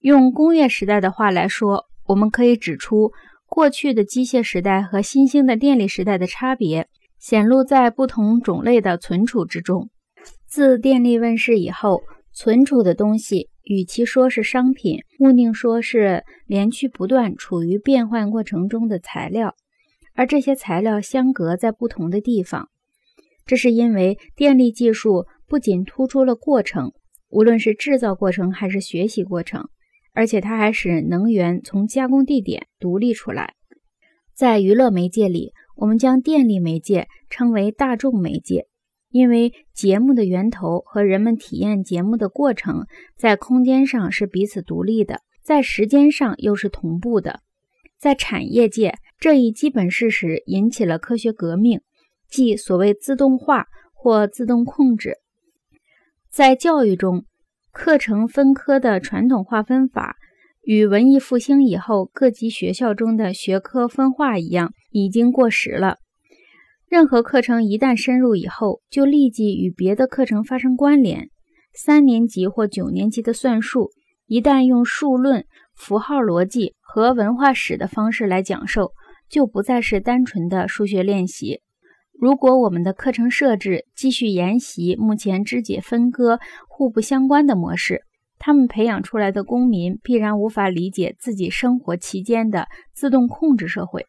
用工业时代的话来说，我们可以指出过去的机械时代和新兴的电力时代的差别，显露在不同种类的存储之中。自电力问世以后，存储的东西，与其说是商品，勿宁说是连续不断、处于变换过程中的材料，而这些材料相隔在不同的地方。这是因为电力技术不仅突出了过程，无论是制造过程还是学习过程，而且它还使能源从加工地点独立出来。在娱乐媒介里，我们将电力媒介称为大众媒介，因为节目的源头和人们体验节目的过程在空间上是彼此独立的，在时间上又是同步的。在产业界，这一基本事实引起了科学革命。即所谓自动化或自动控制，在教育中，课程分科的传统划分法与文艺复兴以后各级学校中的学科分化一样，已经过时了。任何课程一旦深入以后，就立即与别的课程发生关联。三年级或九年级的算术，一旦用数论、符号逻辑和文化史的方式来讲授，就不再是单纯的数学练习。如果我们的课程设置继续沿袭目前肢解分割、互不相关的模式，他们培养出来的公民必然无法理解自己生活期间的自动控制社会。